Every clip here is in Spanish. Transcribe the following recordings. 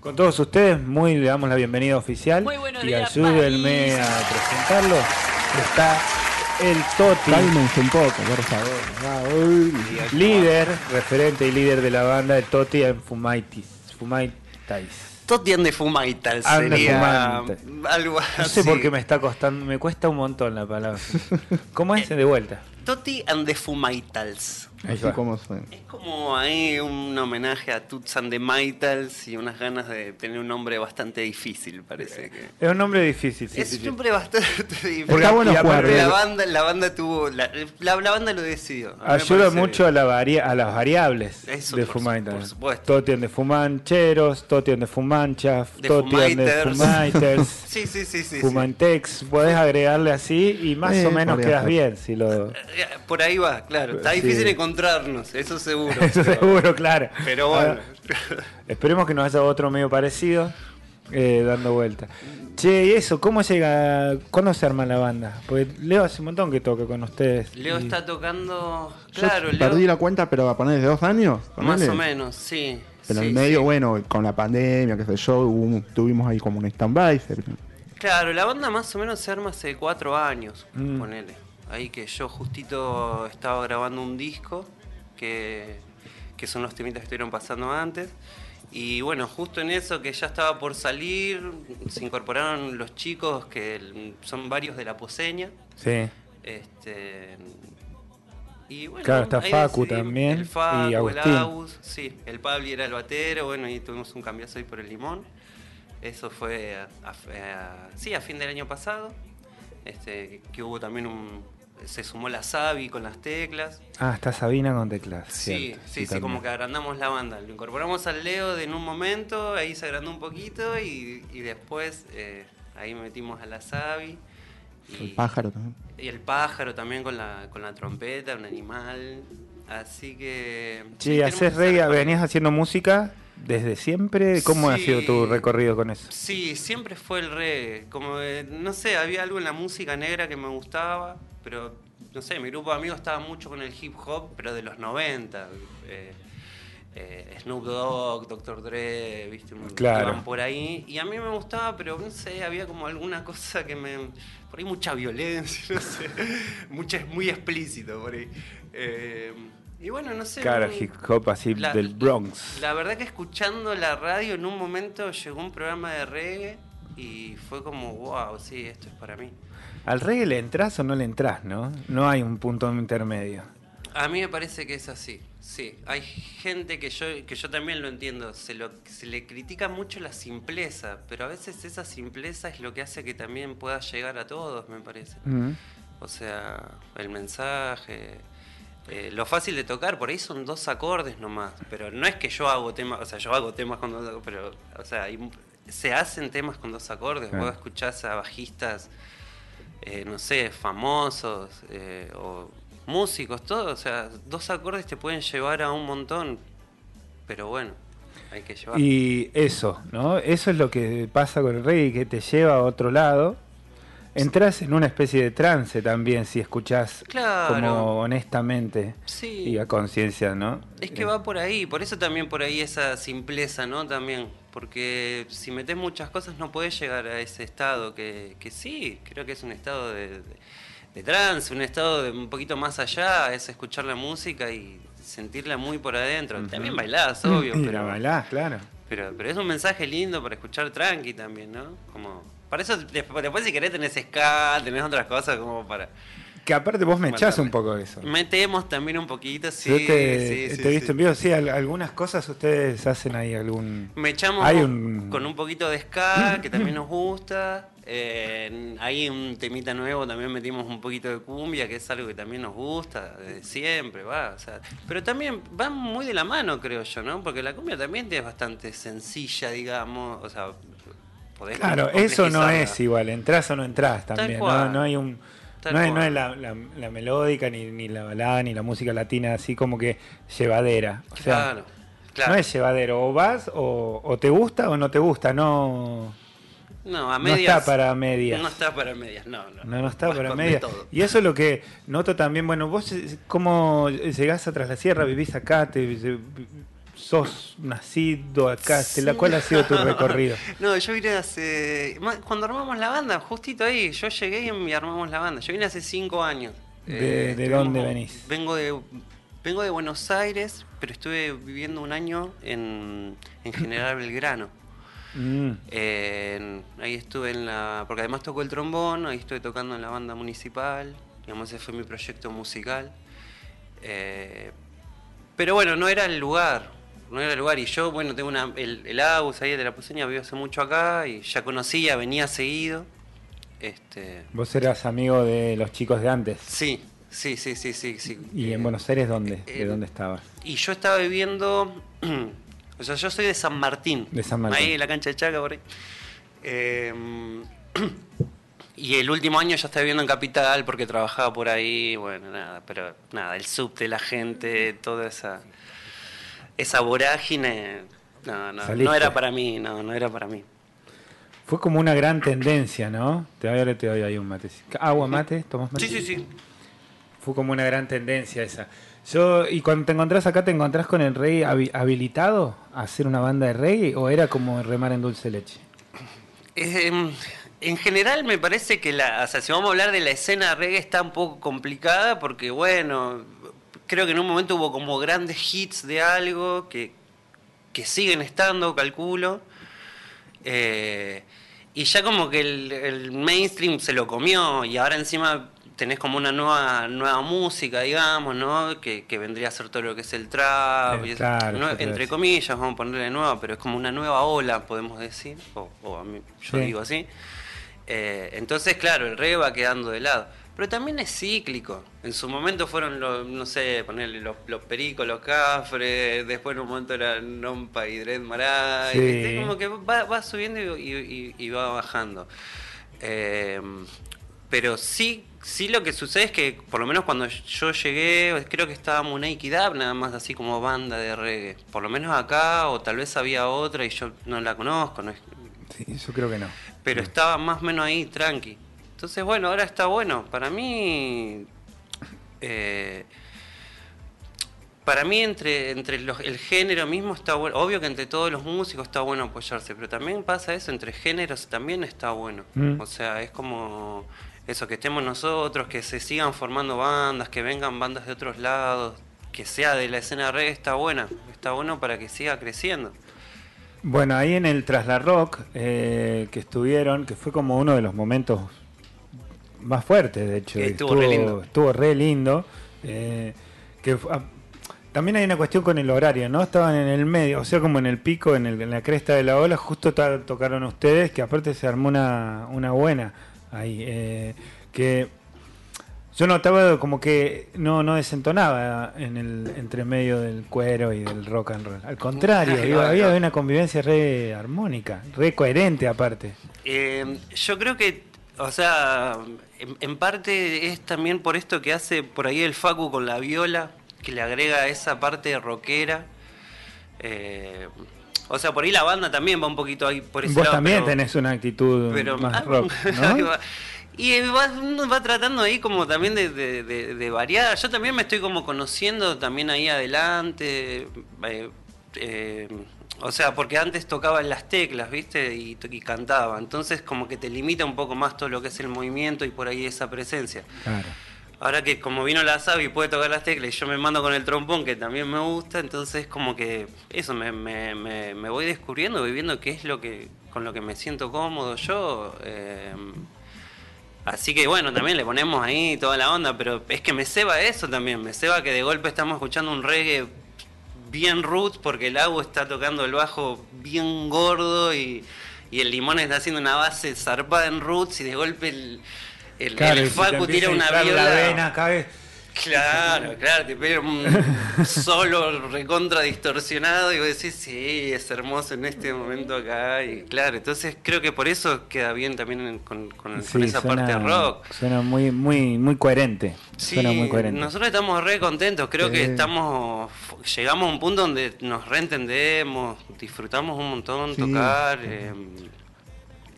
Con todos ustedes, muy le damos la bienvenida oficial Muy buenos y días, ayúdenme país. a presentarlo. Está el Toti, Cálmense un poco, por favor. Ah, uy. líder, referente y líder de la banda, el Toti en Fumaitis. Fumaitais. Totian de sería algo No sé así. por qué me está costando, me cuesta un montón la palabra. ¿Cómo es? De vuelta. Toti and the Fumaitals. Así como suena. Es como ahí un homenaje a Toots and the Maitals y unas ganas de tener un nombre bastante difícil, parece que. Es un nombre difícil, sí, es un sí. nombre bastante difícil. Está bueno jugar, la ¿eh? banda, la banda tuvo. La, la- la banda lo decidió. Ayuda mucho a, la varia- a las variables Eso, de Fumaitas. por supuesto. Totian de Fumancheros, Totian de Fumanchas, Totian de Fumaiters. Sí, sí, sí, sí. sí. Fumantex. Podés agregarle así y más Eh, o menos quedas bien. Si lo... Eh, Por ahí va, claro. Está Sí. difícil encontrarnos, eso seguro. Eso pero- seguro, claro. Pero bueno. Ah, esperemos que nos haya otro medio parecido eh, dando vuelta. Che, y eso, ¿cómo llega? ¿Cuándo se arma la banda? Porque Leo hace un montón que toca con ustedes. Leo y- está tocando. Yo Claro, Leo. perdí la cuenta, pero a poner de dos años. Más o menos, sí. Pero en sí, medio, sí. bueno, con la pandemia, qué sé yo, hubo tuvimos ahí como un stand-by. Claro, la banda más o menos se arma hace cuatro años, Mm. ponele. Ahí que yo justito estaba grabando un disco, que, que son los temitas que estuvieron pasando antes. Y bueno, justo en eso que ya estaba por salir, se incorporaron los chicos, que el- son varios de la poseña. Sí. Este, y bueno, Claro, está Facu también El Facu, y el Agustín. Agus, sí, el Pabli era el batero, bueno, y tuvimos un cambiazo ahí por el limón. Eso fue a, a- a- sí, a fin del año pasado. Este, que hubo también un. Se sumó la Sabi con las teclas. Ah, está Sabina con teclas. Sí, cierto, sí, sí, como que agrandamos la banda. Lo incorporamos al Leo de en un momento, ahí se agrandó un poquito y, y después eh, ahí metimos a la Sabi. El y- pájaro también. y el pájaro también con la, con la trompeta, un animal. Así que. Tenemos haces reggae, venías haciendo música desde siempre. ¿Cómo ha sido tu recorrido con eso? Sí, siempre fue el reggae. Como, eh, no sé, había algo en la música negra que me gustaba, pero, no sé, mi grupo de amigos estaba mucho con el hip hop, pero de los 90. eh, eh, Snoop Dogg, Dr. Dre, viste, Claro. iban por ahí. Y a mí me gustaba, pero no sé, había como alguna cosa que me. Por ahí mucha violencia, no sé. Mucha, muy explícito por ahí. Eh, y bueno, no sé. No- hip hop así la- del Bronx. la verdad que escuchando la radio en un momento llegó un programa de reggae y fue como, wow, sí, esto es para mí. ¿Al reggae le entras o no le entras, no? No hay un punto intermedio. A mí me parece que es así, sí. Hay gente que yo, que yo también lo entiendo, se, lo, se le critica mucho la simpleza, pero a veces esa simpleza es lo que hace que también pueda llegar a todos, me parece. Mm. O sea, el mensaje, eh, lo fácil de tocar, por ahí son dos acordes nomás, pero no es que yo hago temas, o sea, yo hago temas con dos acordes, pero, o sea, hay- se hacen temas con dos acordes, vos escuchás a bajistas, eh, no sé, famosos, eh, o músicos, todo, o sea, dos acordes te pueden llevar a un montón, pero bueno, hay que llevar. Y eso, ¿no? Eso es lo que pasa con el reggae, que te lleva a otro lado. Entras en una especie de trance también si escuchás Claro. como honestamente Sí. y a conciencia, ¿no? Es que va por ahí, por eso también por ahí esa simpleza, ¿no? También, porque si metes muchas cosas no puedes llegar a ese estado que, que sí, creo que es un estado de, de, de trance, un estado de un poquito más allá, es escuchar la música y sentirla muy por adentro. También bailás, obvio, pero, bailás, claro. pero, pero es un mensaje lindo para escuchar tranqui también, ¿no? Como, para eso después, después si querés tenés ska, tenés otras cosas como para... Que aparte vos me echás un poco de eso. Metemos también un poquito, sí. Yo te, sí, sí, te visto sí. en vivo, sí, al- algunas cosas ustedes hacen ahí algún... Me echamos Hay un- con un poquito de ska, que también nos gusta. Eh, hay un temita nuevo, también metimos un poquito de cumbia, que es algo que también nos gusta, desde siempre, va. O sea, pero también van muy de la mano, creo yo, ¿no? Porque la cumbia también es bastante sencilla, digamos. O sea, podés Claro, eso no es igual, entras o no entras también, ¿no? No hay un... Tal No es, no es la, la- la melódica, ni, ni la balada, ni la música latina así como que llevadera. O sea, Claro, Claro. No es llevadero, o vas o, o te gusta o no te gusta, no, No, a no medias. está para medias. No está para medias, no, no. No, no está Vas para medias. todo. Y eso es lo que noto también. Bueno, vos, eh, ¿cómo llegás atrás la sierra? ¿Vivís acá? Te, te- ¿Sos nacido acá? ¿La cuál ha sido tu recorrido? No, yo vine hace. Cuando armamos la banda, justito ahí, yo llegué y armamos la banda. Yo vine hace cinco años. Eh, ¿De- estuvimos- dónde venís? Vengo de, vengo de Buenos Aires, pero estuve viviendo un año en, en General Belgrano. Mm, ahí estuve en la. Porque además tocó el trombón, ahí estuve tocando en la banda municipal. Digamos, ese fue mi proyecto musical. Eh, pero bueno, no era el lugar. No era el lugar. Y yo, bueno, tengo una. El, el Agus ahí de la Poseña vive hace mucho acá y ya conocía, venía seguido. Este. vos eras amigo de los chicos de antes. Sí, sí, sí, sí, sí. sí. ¿Y Eh, en Buenos Aires dónde? ¿De eh, dónde estabas? Y yo estaba viviendo. o sea, yo soy de San Martín. De San Martín. Ahí en la cancha de Chaca, por ahí. Eh, y el último año ya estaba viviendo en Capital porque trabajaba por ahí. Bueno, nada, pero nada, el subte, la gente, toda esa. Esa vorágine. No, no, Saliste. no era para mí, no, no era para mí. Fue como una gran tendencia, ¿no? Te doy, te doy ahí un mate. ¿Agua, mate? ¿Tomás mate? Sí, sí, sí. Fue como una gran tendencia esa. Yo, y cuando te encontrás acá, ¿te encontrás con el rey habi- habilitado a hacer una banda de reggae o era como remar en dulce leche? Eh, en general me parece que la, o sea, si vamos a hablar de la escena reggae está un poco complicada porque bueno, creo que en un momento hubo como grandes hits de algo que, que siguen estando, calculo. Eh, y ya como que el, el mainstream se lo comió y ahora encima tenés como una nueva nueva música, digamos, ¿no? Que, que vendría a ser todo lo que es el trap, Eh, y es- claro, no- entre comillas, vamos a ponerle nueva, pero es como una nueva ola, podemos decir, o, o a mí, yo Sí. digo así. Eh, entonces, claro, el reggae va quedando de lado. Pero también es cíclico. En su momento fueron los, no sé, ponerle los, los pericos, los cafres, después en un momento era Nompa y. Sí. ¿viste? Como que va, va subiendo y, y- y va bajando. Eh, pero sí, sí lo que sucede es que, por lo menos cuando yo llegué, creo que estaba Naked Up, nada más así como banda de reggae. Por lo menos acá, o tal vez había otra y yo no la conozco, no es- Sí, yo creo que no. pero estaba más o menos ahí, tranqui. Entonces, bueno, ahora está bueno. Para mí, eh, para mí entre, entre los- el género mismo está bueno. Obvio que entre todos los músicos está bueno apoyarse, pero también pasa eso, entre géneros también está bueno. Mm. O sea, es como eso, que estemos nosotros, que se sigan formando bandas, que vengan bandas de otros lados, que sea de la escena reggae, está buena. Está bueno para que siga creciendo. Bueno, ahí en el Trasla Rock eh, que estuvieron, que fue como uno de los momentos más fuertes, de hecho. Estuvo re lindo. Estuvo re lindo. eh, que ah, también hay una cuestión con el horario, ¿no? Estaban en el medio, o sea, como en el pico, en, el- en la cresta de la ola, justo tocaron ustedes, que aparte se armó una, una buena ahí. eh, que yo notaba como que no, no desentonaba en el entre medio del cuero y del rock and roll. Al contrario, ahí había una convivencia re armónica, re coherente aparte. Eh, yo creo que, o sea, en, en parte es también por esto que hace por ahí el Facu con la viola, que le agrega esa parte rockera. Eh, o sea, por ahí la banda también va un poquito ahí por ese Vos lado, también pero- tenés una actitud pero más ah, rock, ¿no? Y eh, va, va tratando ahí como también de, de- de- de variar. Yo también me estoy como conociendo también ahí adelante. eh, eh, o sea, porque antes tocaba en las teclas, ¿viste? Y, y cantaba. Entonces como que te limita un poco más todo lo que es el movimiento y por ahí esa presencia. Claro. Ahora que como vino la Sabi y puede tocar las teclas y yo me mando con el trompón, que también me gusta, entonces como que eso, me, me, me, me voy descubriendo, voy viendo qué es lo que con lo que me siento cómodo yo. eh, así que bueno, también le ponemos ahí toda la onda, pero es que me ceba eso también, me ceba que de golpe estamos escuchando un reggae bien root porque el agua está tocando el bajo bien gordo y, y el limón está haciendo una base zarpada en roots y de golpe el, el, Claro, el y si te Facu tira una viola. la vena, Claro, claro, te pega un solo recontra distorsionado y vos decís, sí, es hermoso en este momento acá. Y claro, entonces creo que por eso queda bien también con, con- Sí, con esa suena- parte rock. Suena muy, muy, muy coherente. Sí, suena muy coherente. nosotros estamos re contentos, creo que estamos, llegamos a un punto donde nos reentendemos, disfrutamos un montón tocar. eh,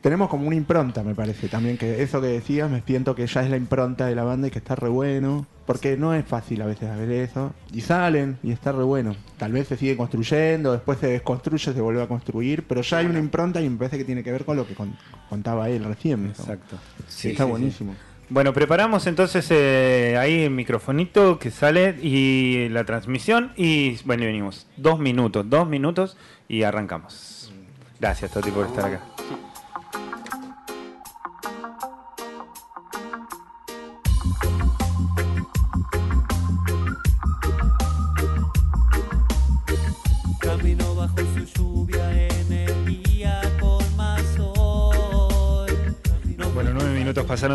Tenemos como una impronta, me parece, también, que eso que decías, me siento que ya es la impronta de la banda y que está re bueno, porque no es fácil a veces ver eso, y salen y está re bueno. Tal vez se sigue construyendo, después se desconstruye, se vuelve a construir, pero ya hay una impronta y me parece que tiene que ver con lo que con- contaba él recién. Exacto. Sí, está buenísimo. Bueno, preparamos entonces eh, ahí el microfonito que sale y la transmisión y bueno, venimos. Dos minutos, dos minutos y arrancamos. Gracias, Toti, por estar acá.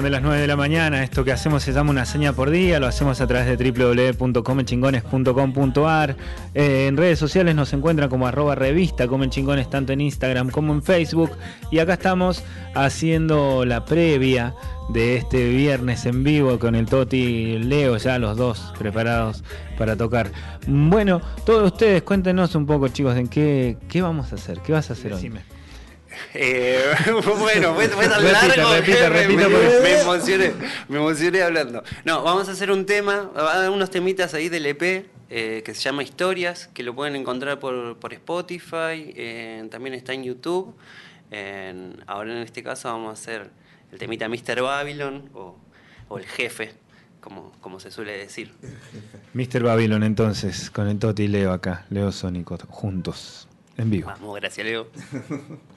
De las nueve de la mañana. Esto que hacemos se llama una seña por día. Lo hacemos a través de www.comechingones.com.ar. Eh, en redes sociales nos encuentran como arroba revista Comen Chingones, tanto en Instagram como en Facebook. Y acá estamos haciendo la previa de este viernes en vivo con el Toti y Leo, ya los dos preparados para tocar. Bueno, todos ustedes cuéntenos un poco, chicos, en qué, qué vamos a hacer. ¿Qué vas a hacer hoy? Eh, bueno, fue, fue tan Repita, largo repita, repita, me, me emocioné, me emocioné hablando. No, vamos a hacer un tema, unos temitas ahí del EP eh, que se llama Historias, que lo pueden encontrar por, por Spotify, eh, también está en YouTube. En- ahora en este caso vamos a hacer el temita Mr. Babylon o, o el jefe, como, como se suele decir. Mr. Babylon entonces, con el Toti y Leo acá, Leo Sónico, juntos, en vivo. Vamos, gracias Leo.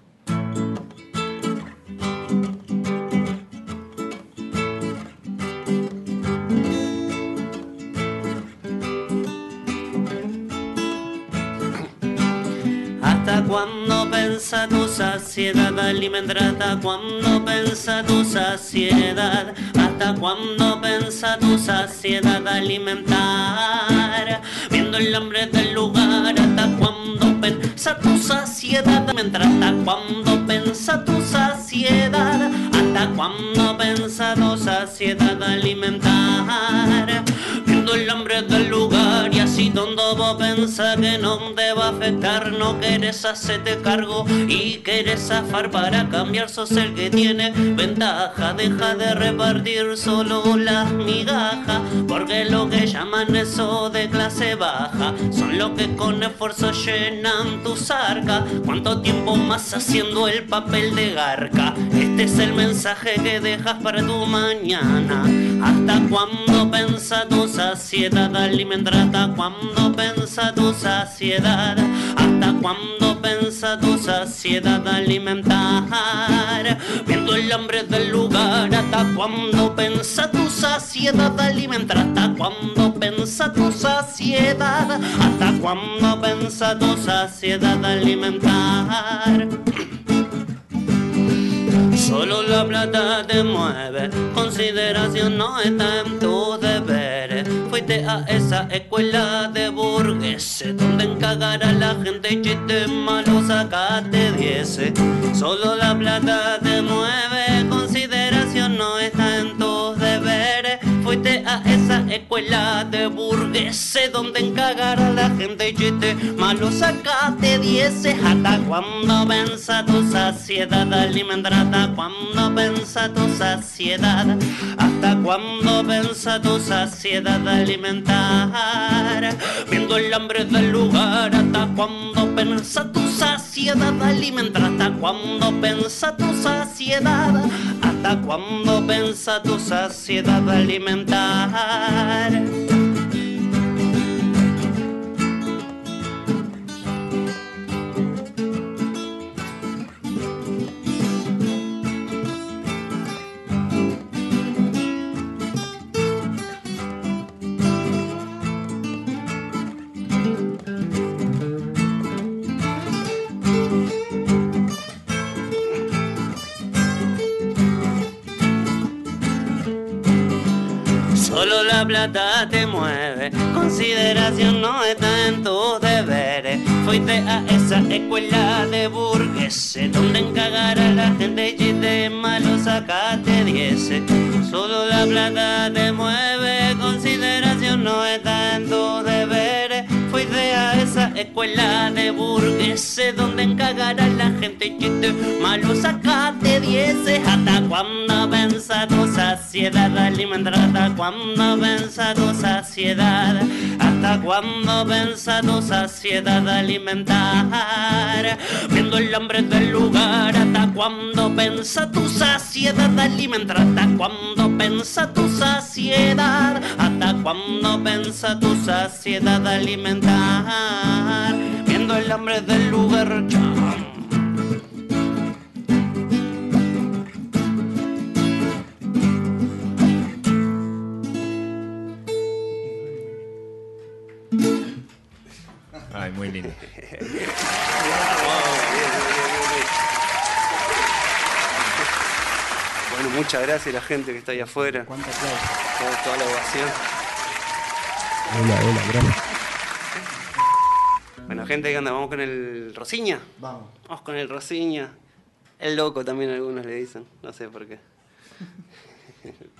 ¿Hasta cuándo pensa tu saciedad alimentar? ¿Hasta cuándo pensa tu saciedad? ¿Hasta cuándo pensa tu saciedad alimentar? Viendo el hambre del lugar, ¿hasta cuándo pensa tu saciedad alimentar? ¿Hasta cuándo pensa tu saciedad? ¿Hasta cuándo pensa tu saciedad alimentar? Viendo el hambre del lugar y así tonto vos pensás que no te va a afectar No querés hacerte cargo y querés zafar para cambiar Sos el que tiene ventaja Deja de repartir solo las migajas Porque lo que llaman eso de clase baja Son los que con esfuerzo llenan tus arcas ¿Cuánto tiempo más haciendo el papel de garca? Este es el mensaje que dejas para tu mañana ¿Hasta cuándo pensa tu saciedad alimentar? ¿Hasta cuándo pensa tu saciedad? ¿Hasta cuándo pensa tu saciedad alimentar? Viendo el hambre del lugar, ¿hasta cuándo pensa tu saciedad alimentar? ¿Hasta cuándo pensa tu saciedad? ¿Hasta cuándo pensa tu saciedad alimentar? Solo la plata te mueve, consideración no está en tus deberes. Fuiste a esa escuela de burgueses, donde encagar a la gente y chistes malos sacaste dieces. Solo la plata te mueve, consideración no está. Fuiste a esa escuela de burgueses, donde encagar a la gente y chistes malos sacaste dieces. ¿Hasta cuándo pensa tu saciedad alimentar? ¿Hasta cuándo pensa tu saciedad? ¿Hasta cuándo pensa tu saciedad alimentar? Viendo el hambre del lugar, ¿hasta cuándo pensa tu saciedad alimentar? ¿Hasta cuándo pensa tu saciedad? ¿Hasta cuándo pensa tu saciedad alimentar? La plata te mueve, consideración no está en tus deberes. Fuiste a esa escuela de burgueses, donde encagar a la gente de malo sacaste diez. Solo la plata te mueve, consideración no está en tus deberes. Esa escuela de burgueses, donde encagar a la gente chiste malo sacaste dieces. Hasta cuando pensa tu saciedad alimentar, hasta cuando pensa tu saciedad, hasta cuando pensa tu saciedad alimentar. Viendo el hambre del lugar, hasta cuando pensa tu saciedad alimentar, hasta cuando pensa tu saciedad, hasta cuando pensa tu saciedad alimentar. Viendo el hambre del lugar, cham. Bueno, muchas gracias a la gente que está ahí afuera. ¿Cuánto aplauso? Toda, toda la ovación. Hola, hola, gracias. Bueno, gente, ¿qué onda? ¿Vamos con el Rosiña? Vamos. Vamos con el Rosiña. El loco también algunos le dicen. No sé por qué.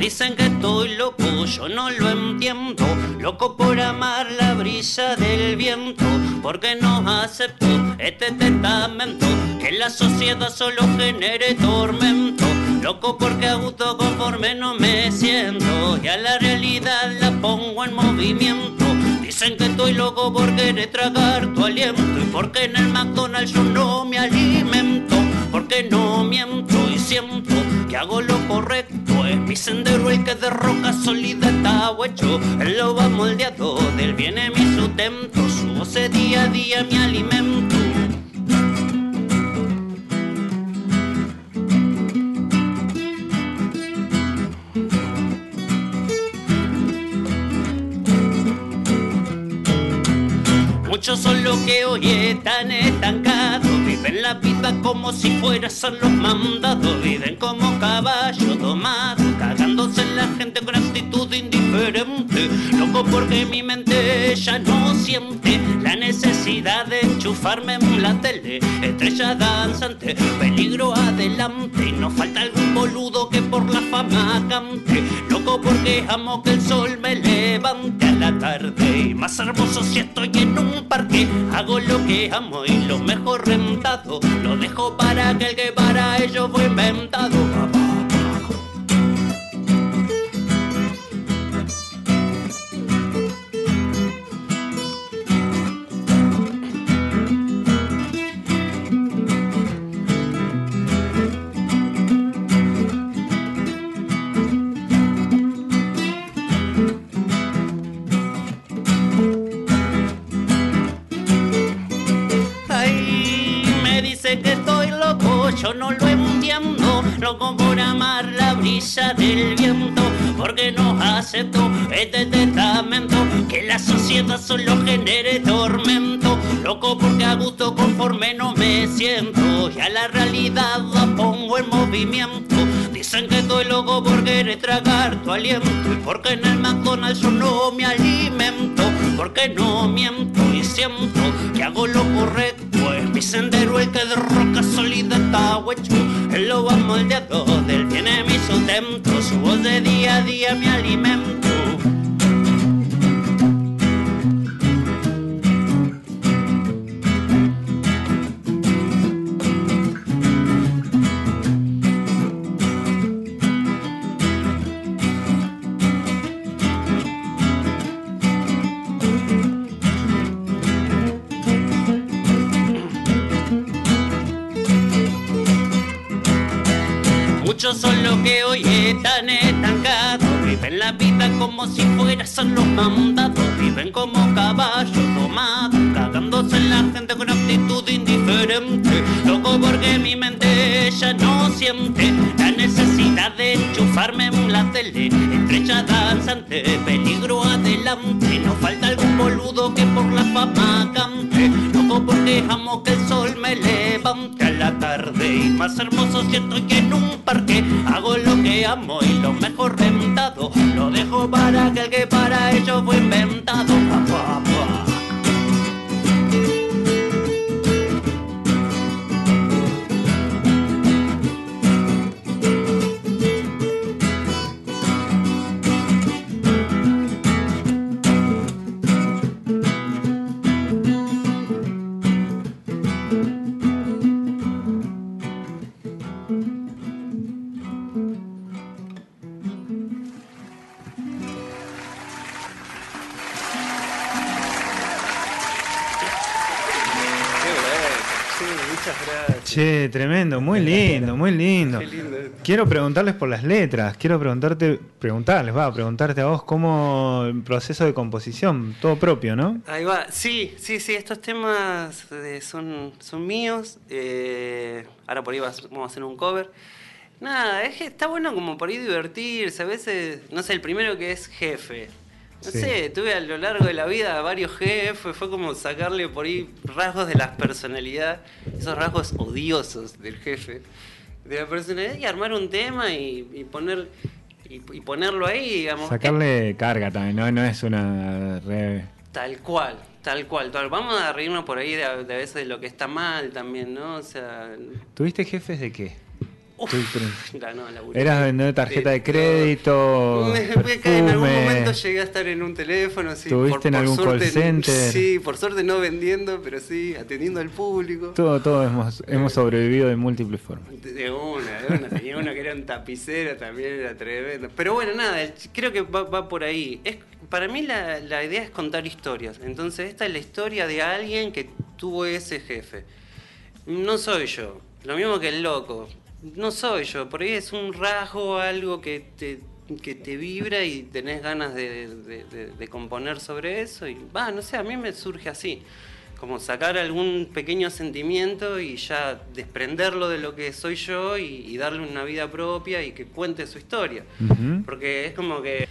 dicen que estoy loco, yo no lo entiendo. Loco por amar la brisa del viento, porque no acepto este testamento. Que la sociedad solo genere tormento. Loco porque a gusto conforme no me siento. Y a la realidad la pongo en movimiento. Dicen que estoy loco por querer tragar tu aliento. Y porque en el McDonald's yo no me alimento. Porque no miento y siento que hago lo correcto. Es mi sendero el que de roca sólida está hecho. Él lo va moldeado, del viene mi sustento. Su voz es día a día mi alimento. Muchos son los que hoy están estancados, viven la vida como si fueran los mandados, viven como caballo tomado, cagándose en la gente con actitud indiferente, loco porque mi mente ya no siente la necesidad de enchufarme en la tele, estrella danzante, peligro adelante, y no falta algún boludo que por la fama cante, loco porque amo que el sol me levante a la tarde, y más hermoso si estoy en un parque, hago lo que amo y lo mejor rentado, lo dejo para aquel que para ello fue inventado. Loco por amar la brisa del viento, porque no acepto este testamento. Que la sociedad solo genere tormento. Loco porque a gusto conforme no me siento. Y a la realidad la pongo en movimiento. Dicen que estoy loco por querer tragar tu aliento. Y porque en el McDonald's yo no me alimento. Porque no miento y siento que hago lo correcto. Mi sendero el que de roca sólida está hecho. Él lo va moldeado, del viene mi sustento. Su voz de día a día mi alimento. Muchos son los que hoy están estancados, viven en la vida como si fueran los mandados. Viven como caballos tomados, cagándose en la gente con actitud indiferente. Loco porque mi mente ya no siente la necesidad de enchufarme en la tele. Estrecha danzante, peligro adelante. No falta algún boludo que por la fama cante. Loco porque amo que el sol me levante Y más hermoso siento que en un parque hago lo que amo y lo mejor rentado. Lo dejo para aquel que para ello fue inventado. Muchas gracias. Che, tremendo, muy lindo, muy lindo. Qué lindo. Quiero preguntarles por las letras, quiero preguntarte, preguntarles, va, preguntarte a vos cómo el proceso de composición, todo propio, ¿no? Ahí va, sí, sí, sí, estos temas eh, son, son míos. eh, ahora por ahí vamos a hacer un cover. Nada, es que está bueno como por ahí divertirse. A veces, no sé, el primero que es jefe. No Sí. sé, tuve a lo largo de la vida varios jefes, fue como sacarle por ahí rasgos de la personalidad, esos rasgos odiosos del jefe, de la personalidad y armar un tema y, y poner y, y ponerlo ahí, digamos. Sacarle carga también, no, no es una re- Tal cual, tal cual, tal. Vamos a reírnos por ahí de, de a veces de lo que está mal también, ¿no? O sea, ¿Tuviste jefes de qué? Uf, la, ¿Eras vendedor de tarjeta de crédito? Me- me cae, en algún momento llegué a estar en un teléfono, sí. ¿Estuviste en algún call center? Sí, por suerte no vendiendo, pero sí, atendiendo al público. Todo, todo hemos, hemos sobrevivido de múltiples formas. De una, de una. Tenía uno que era un tapicero también, era tremendo. Pero bueno, nada, creo que va, va por ahí. Es, para mí la, la idea es contar historias. Entonces, esta es la historia de alguien que tuvo ese jefe. No soy yo. Lo mismo que el loco. No soy yo. Por ahí es un rasgo, algo que te, que te vibra y tenés ganas de, de- de- de componer sobre eso. Y va, no sé, a mí me surge así. Como sacar algún pequeño sentimiento y ya desprenderlo de lo que soy yo y, y darle una vida propia y que cuente su historia. Porque es como que,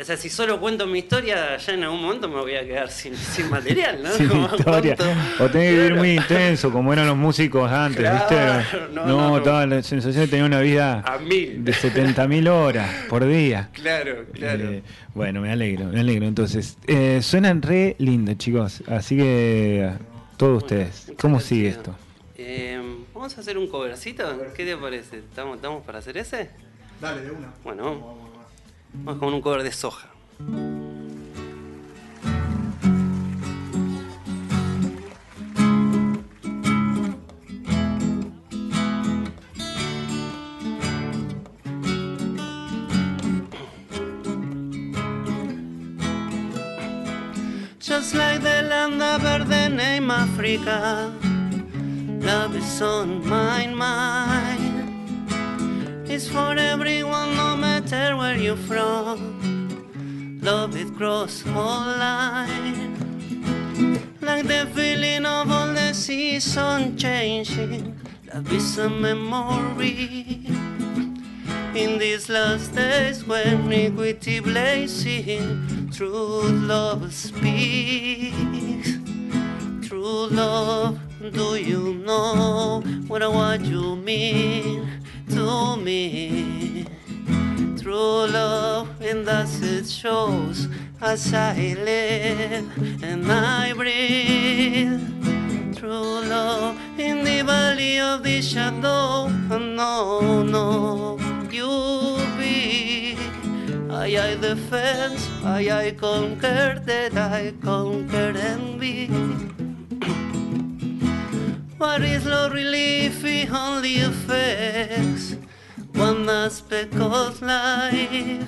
o sea, si solo cuento mi historia, ya en algún momento me voy a quedar sin, sin material, ¿no? Sin Como historia. cuento- O tenés que vivir muy intenso, como eran los músicos antes, Claro, ¿viste? no, No, no. estaba la sensación de tener una vida A mil. de 70.000 horas por día. Claro, claro. Eh, bueno, me alegro, me alegro. Entonces, eh, suenan re lindos, chicos. Así que, todos ustedes, ¿cómo gracias. sigue esto? Eh, Vamos a hacer un covercito. ¿Qué te parece? ¿Estamos, ¿Estamos para hacer ese? Dale, de una. Bueno, vamos con un cover de soja. Just like the land of the name Africa, love is on my mind. It's for everyone, no matter where you're from. Love it cross all line. Like the feeling of all the season changing. Love is a memory. In these last days when iniquity blazing, true love speaks. True love, do you know what I what you mean me? True love, and thus it shows as I live and I breathe. True love in the valley of the shadow. Oh, no, no, you be. I, I defense, I, I conquer that I conquer envy. What is love relief? It only affects one aspect of life.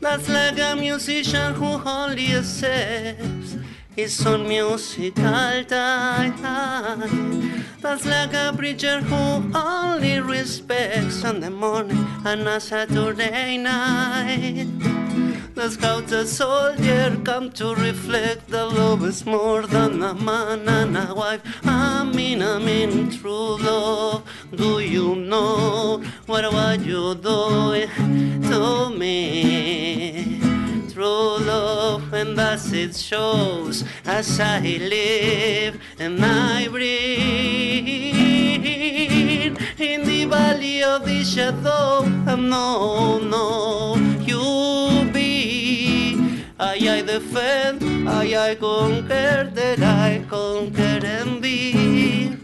That's like a musician who only accepts It's on musical time. That's like a preacher who only respects Sunday morning and a Saturday night. The scouts a soldier come to reflect the love is more than a man and a wife. I mean, I mean, true love. Do you know what what you doing to me? True love, and thus it shows as I live and I breathe in the valley of the shadow. No, no, you I, I defend, I, I conquer, that I conquer and be.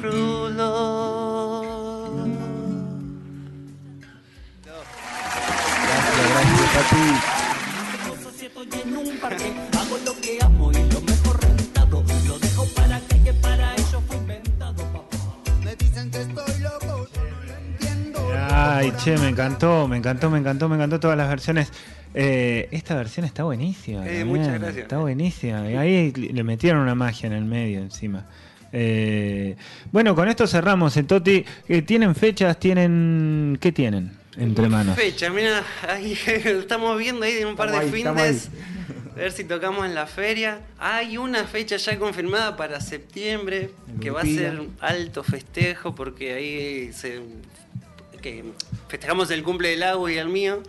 True love. Gracias, gracias. Hago lo que Ay, che, me encantó, me encantó, me encantó, me encantó todas las versiones. Eh, esta versión está buenísima. Eh, muchas gracias. Está buenísima. Y ahí le metieron una magia en el medio encima. Eh, bueno, con esto cerramos. El Toti, ¿tienen fechas? ¿Tienen qué tienen entre manos? Fecha, mira, ahí estamos viendo ahí en un par de Estamos findes. A ver si tocamos en la feria. Hay una fecha ya confirmada para septiembre, que va a ser alto festejo, porque ahí se, que festejamos el cumple del agua y el mío.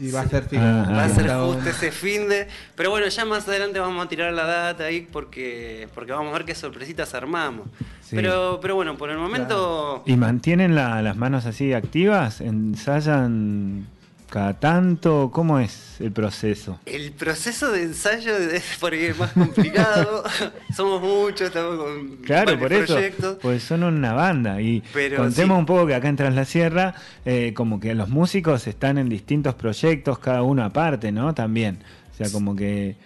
Y va a ser Ah, Va a ser justo bueno. ese fin de. Pero bueno, ya más adelante vamos a tirar la data ahí porque, porque vamos a ver qué sorpresitas armamos. Sí. Pero, pero bueno, por el momento. ¿Y mantienen la- las manos así activas? ¿Ensayan cada tanto? ¿Cómo es el proceso? El proceso de ensayo es por ahí más complicado. Somos muchos, estamos con Claro, por eso, proyectos. pues son una banda y Pero contemos sí. un poco que acá en Tras la Sierra, eh, como que los músicos están en distintos proyectos, cada uno aparte, ¿no? También, o sea, como que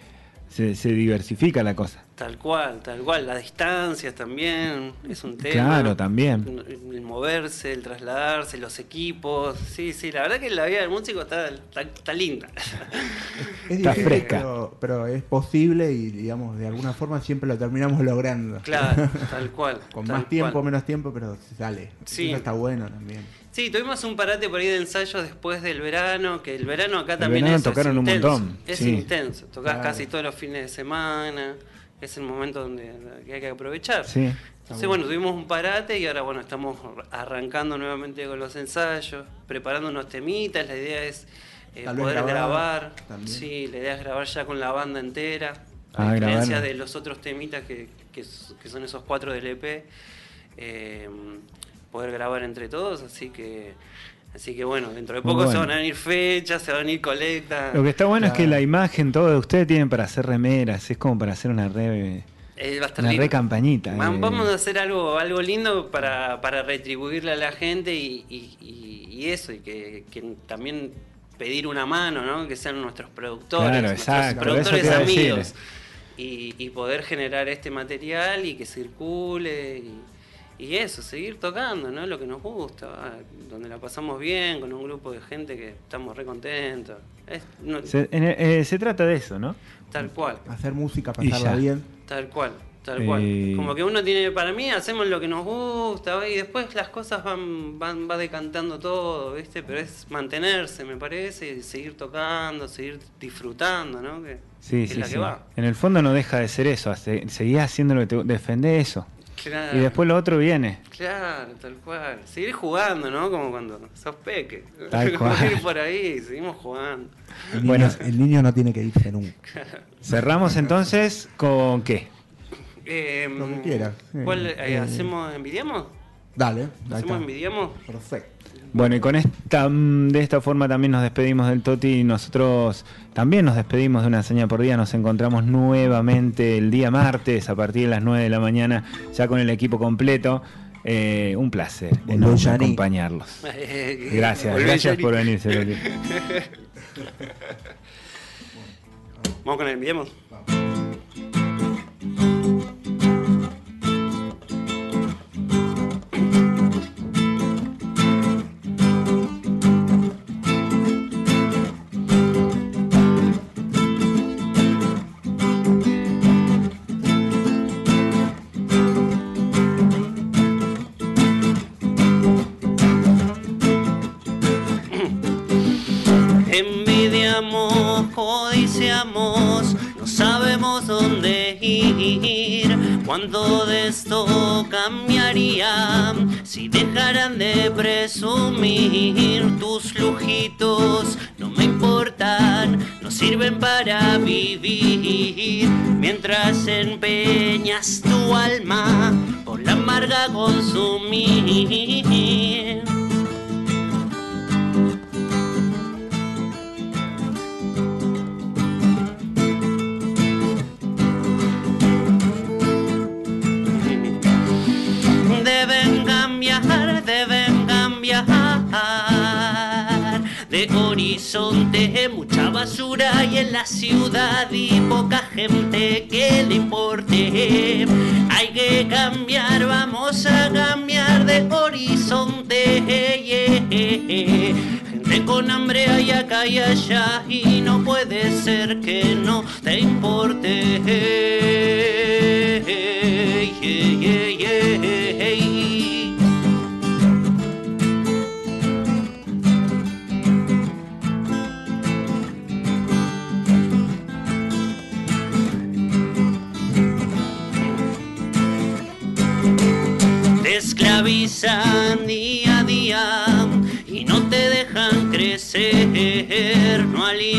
se, se diversifica la cosa. Tal cual, tal cual. Las distancias también es un tema. Claro, también. El moverse, el trasladarse, los equipos. Sí, sí, la verdad que la vida del músico está, está, está linda. Es Está difícil, fresca. Pero, pero es posible y, digamos, de alguna forma siempre lo terminamos logrando. Claro, tal cual. Con tal más tiempo, cual. menos tiempo, pero se sale. Sí. Eso está bueno también. Sí, tuvimos un parate por ahí de ensayos después del verano, que el verano acá El también verano es, es tocaron un intenso. montón, Es sí. intenso, tocás Claro. casi todos los fines de semana, es el momento donde hay que aprovechar. Sí. Entonces, bueno, tuvimos un parate y ahora, bueno, estamos arrancando nuevamente con los ensayos, preparando unos temitas. La idea es eh, poder grabar. Sí, la idea es grabar ya con la banda entera. A Ah, diferencia grabar. de los otros temitas que, que son esos cuatro del EP, eh, poder grabar entre todos. Así que, así que bueno, dentro de poco se van a venir fechas, se van a venir colectas. Lo que está bueno es que la imagen, todo de ustedes tienen para hacer remeras, es como para hacer una re, Eh, una re campañita. Eh. Vamos a hacer algo, algo lindo para, para retribuirle a la gente y, y- y- y eso, y que, que también pedir una mano, ¿no? Que sean nuestros productores, Claro, nuestros exacto, productores amigos. Y, y poder generar este material y que circule y, y eso, seguir tocando, ¿no? Lo que nos gusta, donde la pasamos bien, con un grupo de gente que estamos re contentos. Es- no- Se, en- eh, se trata de eso, ¿no? tal cual. Hacer música, pasarla bien. Tal cual, tal cual. Eh, Como que uno tiene, para mí, hacemos lo que nos gusta y después las cosas van, van va decantando todo, ¿viste? Pero es mantenerse, me parece, y seguir tocando, seguir disfrutando, ¿no? Que, Sí, que sí, es la sí. que va. En el fondo no deja de ser eso, seguís haciendo lo que te defendés eso. Claro, Y después lo otro viene. Claro, tal cual. Seguir jugando, ¿no? Como cuando sos peque. Tal cual. ir por ahí, seguimos jugando. El Bueno. niño, el niño no tiene que irse nunca. Cerramos entonces con qué? Eh, Lo que. ¿Cuál, Eh, eh, eh, ¿Hacemos, envidiamos? Dale, ¿Hacemos, envidiamos? Perfecto. Bueno, y con esta mm, de esta forma también nos despedimos del Toti nosotros también nos despedimos de una señal por día. Nos encontramos nuevamente el día martes a partir de las 9 de la mañana, ya con el equipo completo. Eh, un placer enorme acompañarlos. Gracias, gracias por. Toti. Vamos con el envidiamos. Ir. Cuando de esto cambiaría, si dejaran de presumir tus lujitos, no me importan, no sirven para vivir. Mientras empeñas tu alma por la amarga consumir. Deben cambiar de horizonte, mucha basura y en la ciudad y poca gente que le importe. Hay que cambiar, vamos a cambiar de horizonte. yeah. Gente con hambre hay acá y allá y no puede ser que no te importe.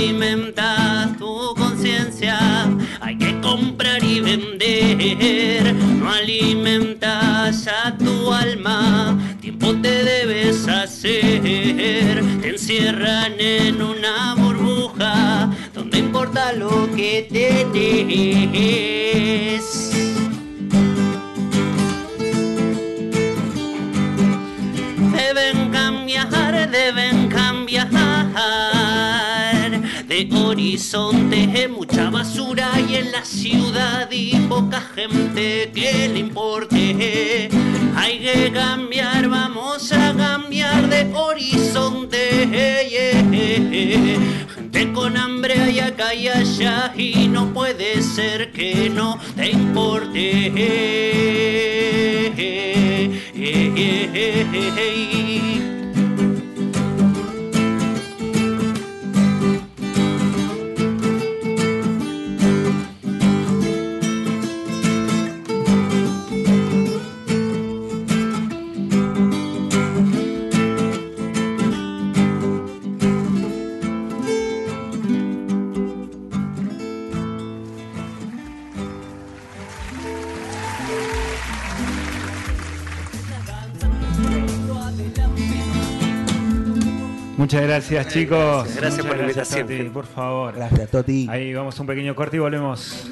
Alimentas tu conciencia, hay que comprar y vender, no alimentas a tu alma, tiempo te debes hacer, te encierran en una burbuja donde importa lo que tenés. deben horizonte, mucha basura y en la ciudad y poca gente que le importe. Hay que cambiar, vamos a cambiar de horizonte. Gente con hambre hay acá y allá y no puede ser que no te importe. Muchas gracias, chicos. gracias. Gracias por la invitación, Toti, por favor. Gracias, Toti. Ahí vamos a un pequeño corte y volvemos.